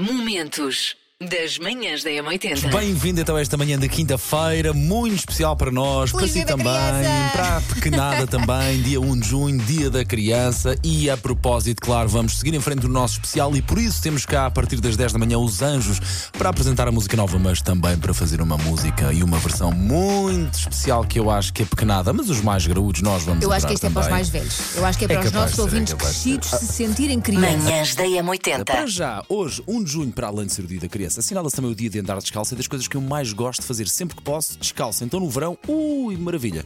Momentos das manhãs da M80. Bem-vindo então a esta manhã de quinta-feira, muito especial para nós, Feliz para si também, criança! para a pequenada também, dia 1 de junho, dia da criança. E a propósito, claro, vamos seguir em frente do nosso especial e por isso temos cá a partir das 10 da manhã os Anjos para apresentar a música nova, mas também para fazer uma música e uma versão muito especial que eu acho que é pequenada, mas os mais graúdos nós vamos Eu acho que isto é para os também. mais velhos. Eu acho que é É para os nossos ser, é ouvintes ser. crescidos se sentirem crianças. Manhãs da Para M80. já, hoje, 1 de junho, para além de ser o dia da criança, assinala-se também o dia de andar descalço e das coisas que eu mais gosto de fazer sempre que posso, descalço. Então no verão, ui, maravilha.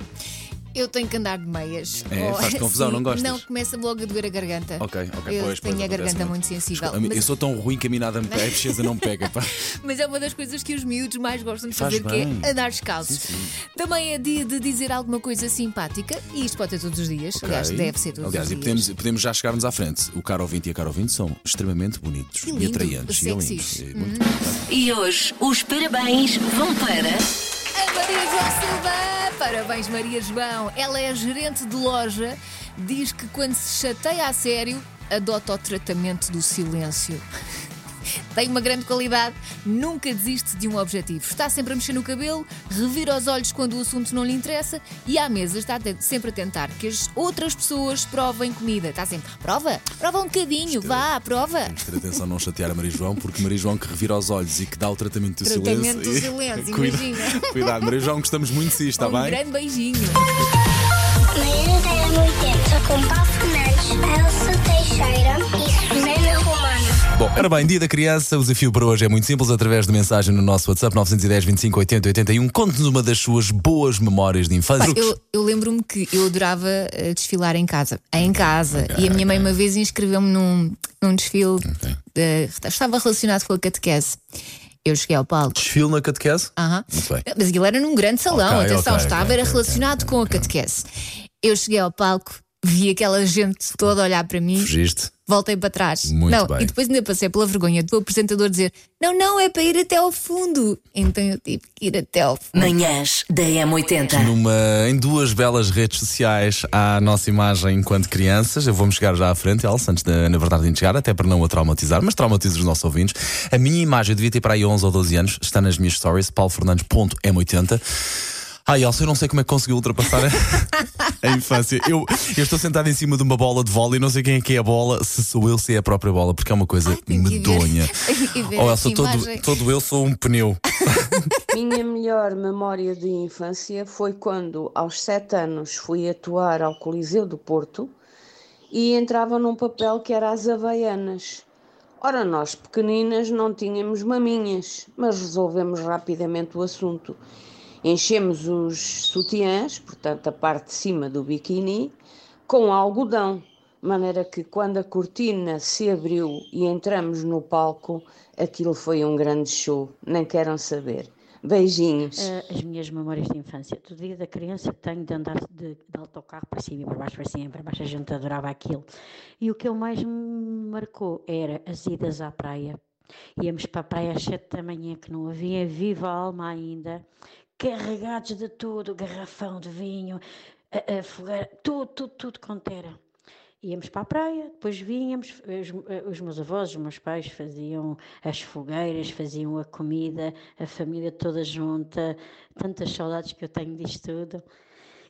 Eu tenho que andar de meias. É? Faz-te confusão, Sim, não gostas? Não, começa logo a doer a garganta. Ok, ok, Eu pois, pois, tenho a acontece garganta muito sensível. A mim- Eu Mas, sou tão ruim que a mim nada me pega, a pesquisa não me pega. Pá. mas é uma das coisas que os miúdos mais gostam de Faz fazer, que bem. é andar descalços. Sim, sim. Também é dia de dizer alguma coisa simpática, e isto pode ser todos os dias. Aliás, Ok. deve ser todos Aliás, os e dias. podemos, podemos já chegar-nos à frente. O caro ouvinte e a caro ouvinte são extremamente bonitos E e, lindo, atraentes e lindos. E muito E hoje os parabéns vão para. A Maria João Silva! Parabéns, Maria João! Ela é gerente de loja, diz que quando se chateia a sério, adota o tratamento do silêncio. Tem uma grande qualidade, nunca desiste de um objetivo. Está sempre a mexer no cabelo, revira os olhos quando o assunto não lhe interessa e à mesa está sempre a tentar que as outras pessoas provem comida. Está sempre, prova, prova um bocadinho, vá, prova. Temos que ter atenção a não chatear a Maria João, porque Maria João que revira os olhos e que dá o tratamento do Tratamento do silêncio. silêncio, Cuida- imagina. Cuidado, Maria João, gostamos muito de si, está um bem? grande beijinho. Manhã da M80 com Paulo Fernandes, Elsa Teixeira e Susana. Bom, ora bem, dia da criança, o desafio para hoje é muito simples, através de mensagem no nosso WhatsApp 910 25 80 81. Conte-nos uma das suas boas memórias de infância. Eu, eu lembro-me que eu adorava eh, desfilar em casa. Em casa. e a minha mãe uma vez inscreveu-me num, num desfile. de- estava relacionado com a catequese. Eu cheguei ao palco. Desfile na catequese? Aham. Muito bem. Mas aquilo era num grande salão, atenção, estava, era relacionado com a catequese. Eu cheguei ao palco, vi aquela gente toda olhar para mim, Fugiste. Voltei para trás. Muito não, bem. E depois ainda passei pela vergonha do apresentador dizer: Não, não, é para ir até ao fundo. Então eu tive que ir até ao fundo. Manhãs da M80. Numa, em duas belas redes sociais à nossa imagem enquanto crianças. Eu vou-me chegar já à frente, Elsa, antes de, na verdade, de chegar, até para não a traumatizar, mas traumatizo os nossos ouvintes. A minha imagem, eu devia ter para aí 11 ou 12 anos, está nas minhas stories, paulofernandes.m80. Ai, Elsa, eu não sei como é que conseguiu ultrapassar a, a infância. Eu, eu estou sentado em cima de uma bola de vôlei e não sei quem é que é a bola, se sou eu, se é a própria bola, porque é uma coisa Ai, medonha. ver Oh, Elsa, todo, todo eu sou um pneu. Minha melhor memória de infância foi quando, aos sete anos, fui atuar ao Coliseu do Porto e entrava num papel que era as Havaianas. Ora, nós pequeninas não tínhamos maminhas, mas resolvemos rapidamente o assunto. Enchemos os sutiãs, portanto a parte de cima do biquíni, com algodão, de maneira que quando a cortina se abriu e entramos no palco, aquilo foi um grande show, nem queiram saber. Beijinhos. Eh, as minhas memórias de infância. Do dia da criança tenho de andar de, de autocarro para cima e para baixo, para cima e para baixo. A gente adorava aquilo. E o que eu mais me marcou era as idas à praia. Íamos para a praia às sete da manhã, que não havia viva alma ainda, carregados de tudo, garrafão de vinho, a, a fogueira, tudo, tudo, tudo quanto era. Íamos para a praia, depois vínhamos, os, os meus avós, os meus pais faziam as fogueiras, faziam a comida, a família toda junta, tantas saudades que eu tenho disto tudo.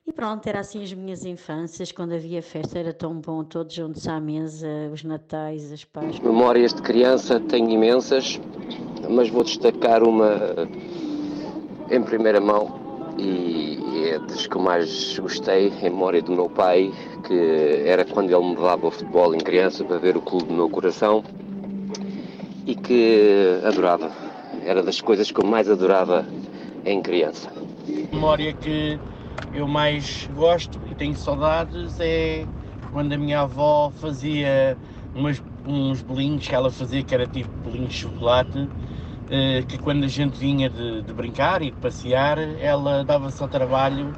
E pronto, era assim as minhas infâncias, quando havia festa era tão bom, todos juntos à mesa, os natais, as pais. Memórias de criança tenho imensas, mas vou destacar uma em primeira mão e é das que eu mais gostei, em memória do meu pai, que era quando ele me levava ao futebol em criança para ver o clube do meu coração e que adorava. Era das coisas que eu mais adorava em criança. memória que eu mais gosto e tenho saudades é quando a minha avó fazia umas- uns bolinhos que ela fazia que era tipo bolinhos de chocolate que quando a gente vinha de, de brincar e de passear ela dava-se ao trabalho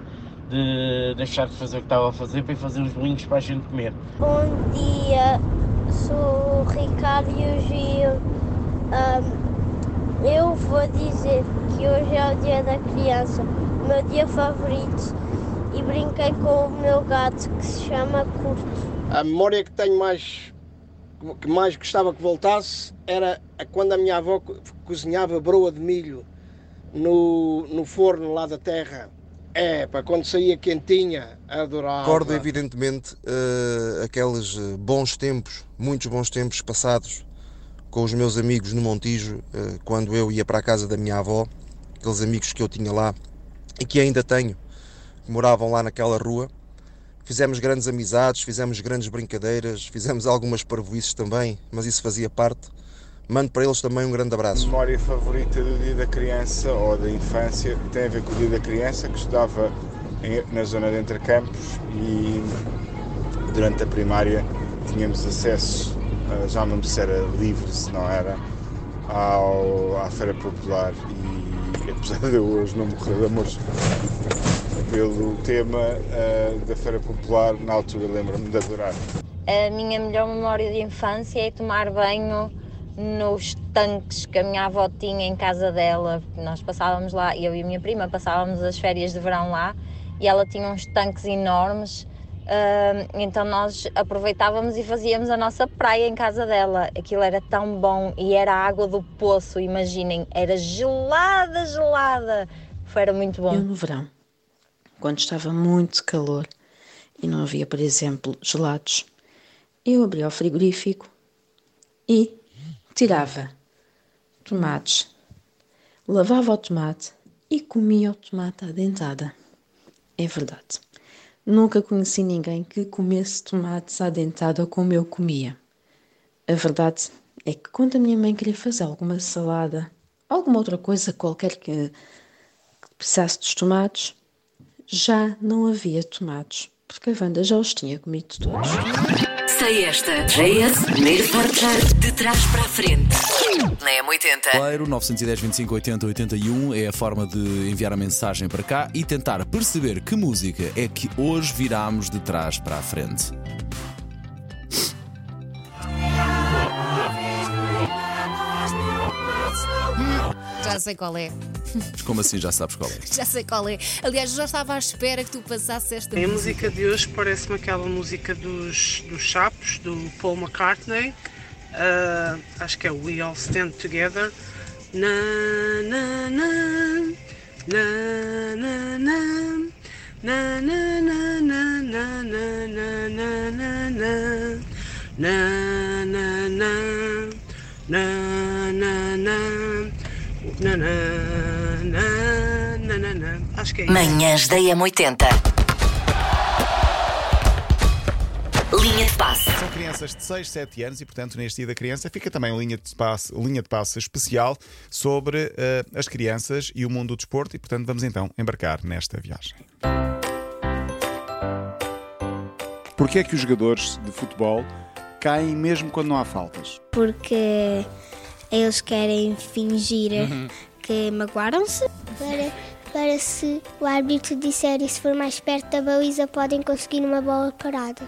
de deixar de fazer o que estava a fazer para ir fazer uns bolinhos para a gente comer. Bom dia, sou o Ricardo e o Gil. Ahm, eu vou dizer que hoje é o dia da criança, o meu dia favorito, e brinquei com o meu gato que se chama Curto. A memória que tenho mais que mais gostava que voltasse era quando a minha avó co- cozinhava broa de milho no, no forno lá da terra. É, para quando saía quentinha, adorava. Recordo evidentemente eh, aqueles eh, bons tempos, muitos bons tempos passados com os meus amigos no Montijo, eh, quando eu ia para a casa da minha avó, aqueles amigos que eu tinha lá e que ainda tenho, que moravam lá naquela rua. Fizemos grandes amizades, fizemos grandes brincadeiras, fizemos algumas parvoices também, mas isso fazia parte. Mando para eles também um grande abraço. memória favorita do dia da criança ou da infância tem a ver com o dia da criança, que estudava na zona de Entre Campos e durante a primária tínhamos acesso, eh, já não me se era livre, se não era, ao, à Feira Popular e apesar de hoje não morrer de amores pelo tema eh, da Feira Popular, na altura lembro-me de adorar. A minha melhor memória de infância é tomar banho nos tanques que a minha avó tinha em casa dela. Nós passávamos lá, eu e a minha prima passávamos as férias de verão lá e ela tinha uns tanques enormes. ah, então nós aproveitávamos e fazíamos a nossa praia em casa dela. Aquilo era tão bom e era a água do poço, imaginem, era gelada, gelada. Foi, Era muito bom. Eu no verão, quando estava muito calor e não havia, por exemplo, gelados, eu abria o frigorífico e tirava tomates, lavava o tomate e comia o tomate à dentada. É verdade. Nunca conheci ninguém que comesse tomates à dentada como eu comia. A verdade é que quando a minha mãe queria fazer alguma salada, alguma outra coisa qualquer que precisasse dos tomates, já não havia tomates, porque a Wanda já os tinha comido todos. Sei esta. JS, primeiro portar de trás para a frente. Na M80. Claro, 910 25 80 81 é a forma de enviar a mensagem para cá e tentar perceber que música é que hoje viramos de trás para a frente. Já sei qual é. Mas como assim já sabes qual é? Já sei qual é. Aliás, eu já estava à espera que tu passasses esta A música de hoje parece-me aquela música dos, dos Chapos, do Paul McCartney. Ah, acho que é We All Stand Together. Na, na, na, na, na, na. Na, na, na, na, na, na, na, na, na, na. Na, na, na. Na, na, na. Na, na, na, na, na, na. Acho que é isso. Manhãs da M80. Linha de passe. São crianças de 6, 7 anos e, portanto, neste dia da criança fica também linha de passe, linha de passe especial sobre eh, as crianças e o mundo do desporto e, portanto, vamos então embarcar nesta viagem. Porquê é que os jogadores de futebol caem mesmo quando não há faltas? Porque eles querem fingir que magoaram-se. Para, para se o árbitro disser e se for mais perto da baliza, podem conseguir uma bola parada.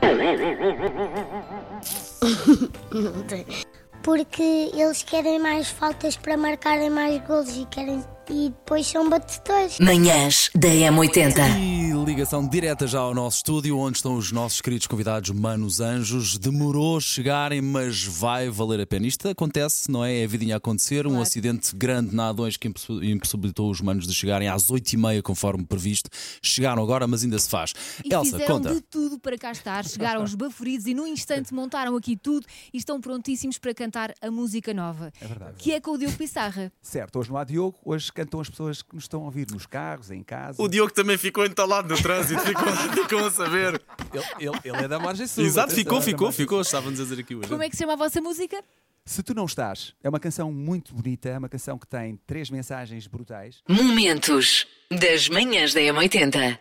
Porque eles querem mais faltas para marcarem mais golos e, querem, e depois são batedores. Manhãs da M80. E ligação direta já ao nosso estúdio, onde estão os nossos queridos convidados Manos Anjos. Demorou a chegarem, mas vai valer a pena. Isto acontece, não é? É a vidinha a acontecer. Um acidente grande na A2 que impossi- impossibilitou os manos de chegarem às 8h30, conforme previsto. Chegaram agora, mas ainda se faz. E Elsa, fizeram conta. de tudo para cá estar. Chegaram os baforidos e num instante montaram aqui tudo e estão prontíssimos para cantar a música nova. É verdade. Que é com o Diogo Pissarra. Certo, hoje não há Diogo, hoje cantam as pessoas que nos estão a ouvir nos carros, em casa. O Diogo também ficou entalado no trânsito, ficou, ficou a saber. Ele, ele- ele é da margem sul. Exato, ficou, é ficou, ficou. Estávamos a dizer aqui hoje. Como é que se chama a vossa música? Se tu não estás, é uma canção muito bonita, é uma canção que tem três mensagens brutais. Momentos das manhãs da M80.